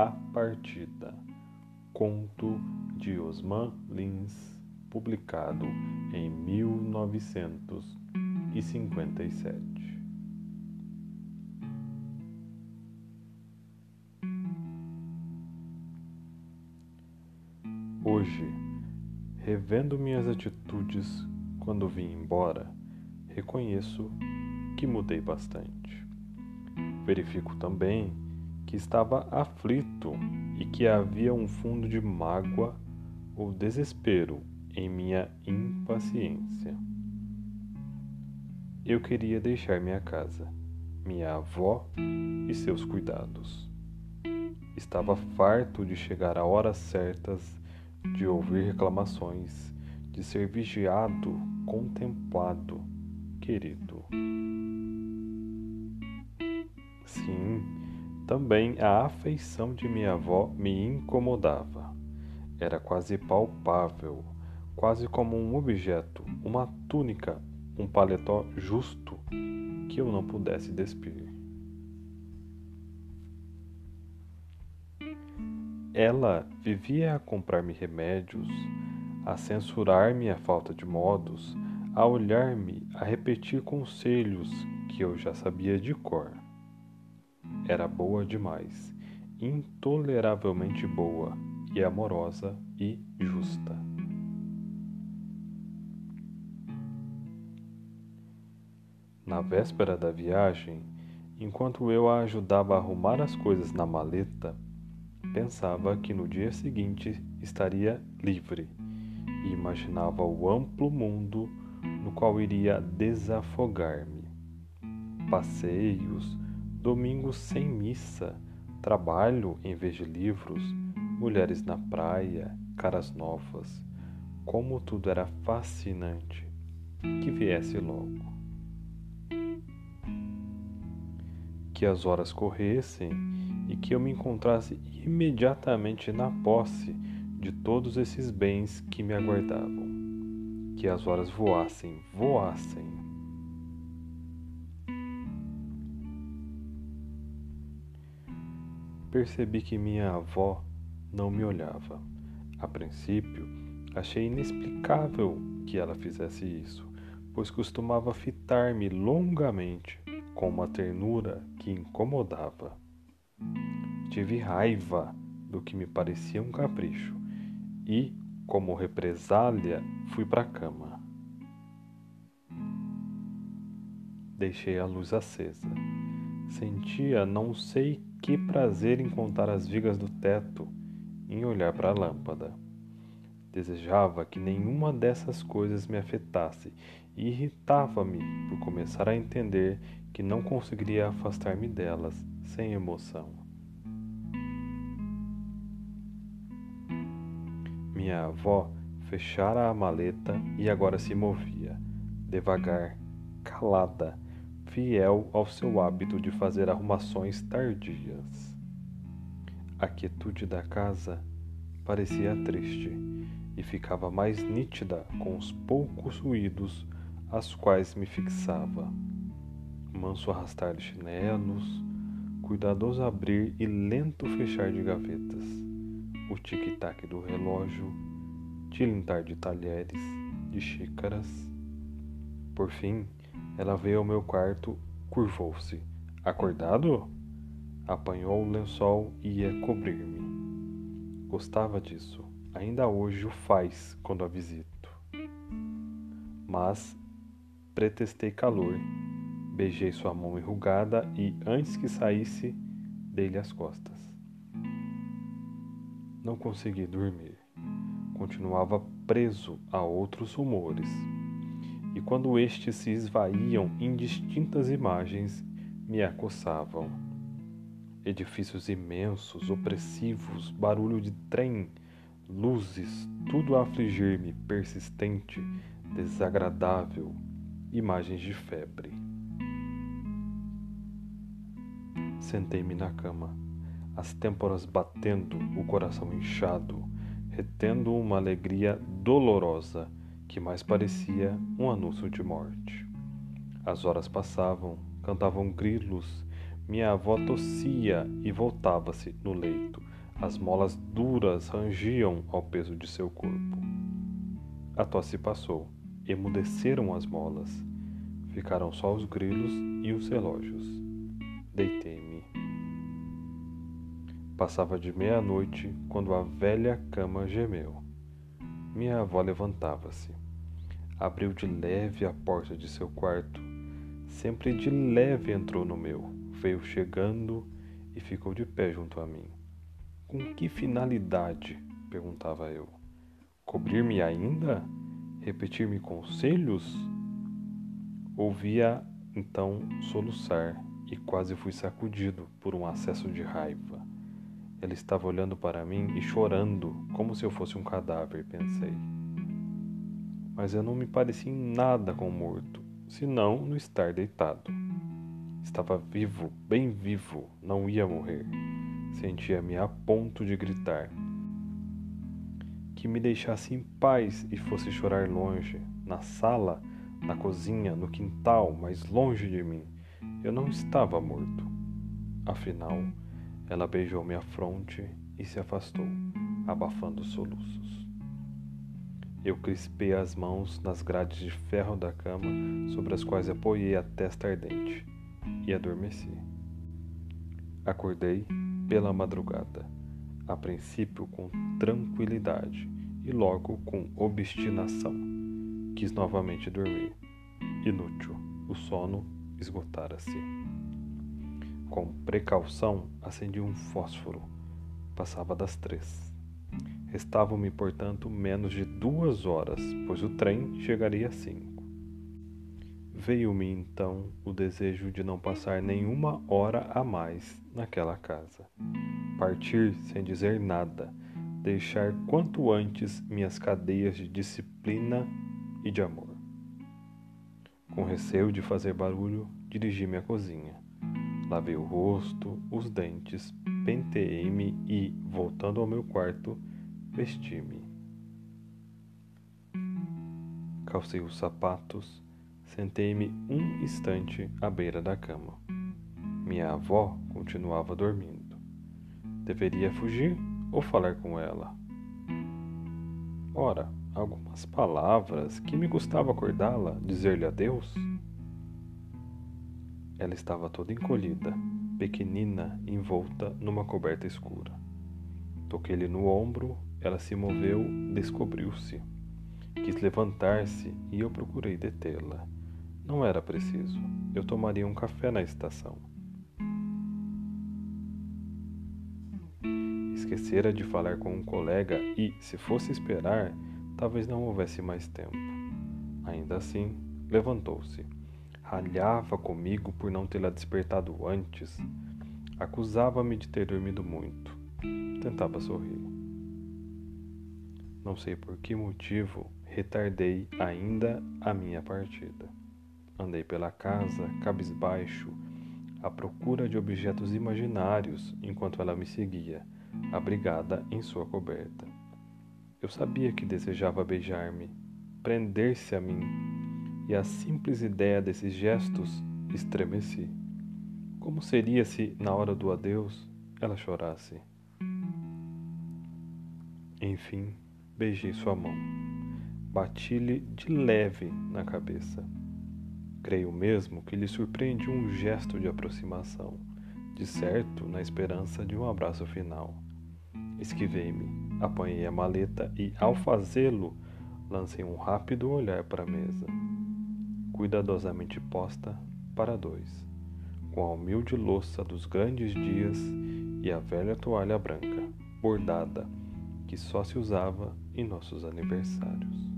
A Partida, conto de Osman Lins, publicado em 1957. Hoje, revendo minhas atitudes quando vim embora, reconheço que mudei bastante. Verifico também que estava aflito e que havia um fundo de mágoa ou desespero em minha impaciência. Eu queria deixar minha casa, minha avó e seus cuidados. Estava farto de chegar a horas certas, de ouvir reclamações, de ser vigiado, contemplado, querido. Sim, também a afeição de minha avó me incomodava. Era quase palpável, quase como um objeto, uma túnica, um paletó justo que eu não pudesse despir. Ela vivia a comprar-me remédios, a censurar-me a falta de modos, a olhar-me, a repetir conselhos que eu já sabia de cor era boa demais, intoleravelmente boa e amorosa e justa. Na véspera da viagem, enquanto eu a ajudava a arrumar as coisas na maleta, pensava que no dia seguinte estaria livre e imaginava o amplo mundo no qual iria desafogar-me. Passeios, domingos sem missa, trabalho em vez de livros, mulheres na praia, caras novas. Como tudo era fascinante. Que viesse logo. Que as horas corressem e que eu me encontrasse imediatamente na posse de todos esses bens que me aguardavam. Que as horas voassem, voassem percebi que minha avó não me olhava. A princípio, achei inexplicável que ela fizesse isso, pois costumava fitar-me longamente com uma ternura que incomodava. Tive raiva do que me parecia um capricho e, como represália, fui para a cama. Deixei a luz acesa. Sentia não sei que prazer em contar as vigas do teto, em olhar para a lâmpada. Desejava que nenhuma dessas coisas me afetasse e irritava-me por começar a entender que não conseguiria afastar-me delas sem emoção. Minha avó fechara a maleta e agora se movia, devagar, calada, fiel ao seu hábito de fazer arrumações tardias. A quietude da casa parecia triste e ficava mais nítida com os poucos ruídos aos quais me fixava. Manso arrastar de chinelos, cuidadoso abrir e lento fechar de gavetas, o tic-tac do relógio, tilintar de talheres, de xícaras. Por fim, ela veio ao meu quarto, curvou-se. Acordado? Apanhou o lençol e ia cobrir-me. Gostava disso. Ainda hoje o faz quando a visito. Mas pretextei calor. Beijei sua mão enrugada e, antes que saísse, dei-lhe as costas. Não consegui dormir. Continuava preso a outros rumores e quando estes se esvaíam indistintas imagens me acossavam. Edifícios imensos, opressivos, barulho de trem, luzes, tudo a afligir-me, persistente, desagradável, imagens de febre. Sentei-me na cama, as têmporas batendo, o coração inchado, retendo uma alegria dolorosa que mais parecia um anúncio de morte. As horas passavam, cantavam grilos, Minha avó tossia e voltava-se no leito. As molas duras rangiam ao peso de seu corpo. A tosse passou. Emudeceram as molas. Ficaram só os grilos e os relógios. Deitei-me. Passava de meia-noite quando a velha cama gemeu. Minha avó levantava-se. Abriu de leve a porta de seu quarto. Sempre de leve entrou no meu. Veio chegando e ficou de pé junto a mim. Com que finalidade? perguntava eu. Cobrir-me ainda? Repetir-me conselhos? Ouvia então soluçar e quase fui sacudido por um acesso de raiva. Ela estava olhando para mim e chorando, como se eu fosse um cadáver, pensei. Mas eu não me parecia em nada com o morto, senão no estar deitado. Estava vivo, bem vivo, não ia morrer. Sentia-me a ponto de gritar. Que me deixasse em paz e fosse chorar longe, na sala, na cozinha, no quintal, mais longe de mim. Eu não estava morto. Afinal, ela beijou minha fronte e se afastou, abafando soluços. Eu crispei as mãos nas grades de ferro da cama sobre as quais apoiei a testa ardente e adormeci. Acordei pela madrugada, a princípio com tranquilidade e logo com obstinação. Quis novamente dormir. Inútil, o sono esgotara-se. Com precaução, acendi um fósforo. Passava das três. Restavam-me, portanto, menos de duas horas, pois o trem chegaria às cinco. Veio-me então o desejo de não passar nenhuma hora a mais naquela casa. Partir sem dizer nada, deixar quanto antes minhas cadeias de disciplina e de amor. Com receio de fazer barulho, dirigi-me à cozinha. Lavei o rosto, os dentes, penteei-me e, voltando ao meu quarto, vesti-me. Calcei os sapatos, sentei-me um instante à beira da cama. Minha avó continuava dormindo. Deveria fugir ou falar com ela? Ora, algumas palavras que me gostava acordá-la, dizer-lhe adeus. Ela estava toda encolhida, pequenina, envolta numa coberta escura. Toquei-lhe no ombro, ela se moveu, descobriu-se. Quis levantar-se e eu procurei detê-la. Não era preciso. Eu tomaria um café na estação. Esquecera de falar com um colega e, se fosse esperar, talvez não houvesse mais tempo. Ainda assim, levantou-se Ralhava comigo por não tê-la despertado antes. Acusava-me de ter dormido muito. Tentava sorrir. Não sei por que motivo retardei ainda a minha partida. Andei pela casa, cabisbaixo, à procura de objetos imaginários enquanto ela me seguia, abrigada em sua coberta. Eu sabia que desejava beijar-me, prender-se a mim, e a simples ideia desses gestos estremeci. Como seria se, na hora do adeus, ela chorasse? Enfim, beijei sua mão. Bati-lhe de leve na cabeça. Creio mesmo que lhe surpreende um gesto de aproximação, de certo na esperança de um abraço final. Esquivei-me, apanhei a maleta e, ao fazê-lo, lancei um rápido olhar para a mesa cuidadosamente posta para dois, com a humilde louça dos grandes dias e a velha toalha branca, bordada, que só se usava em nossos aniversários.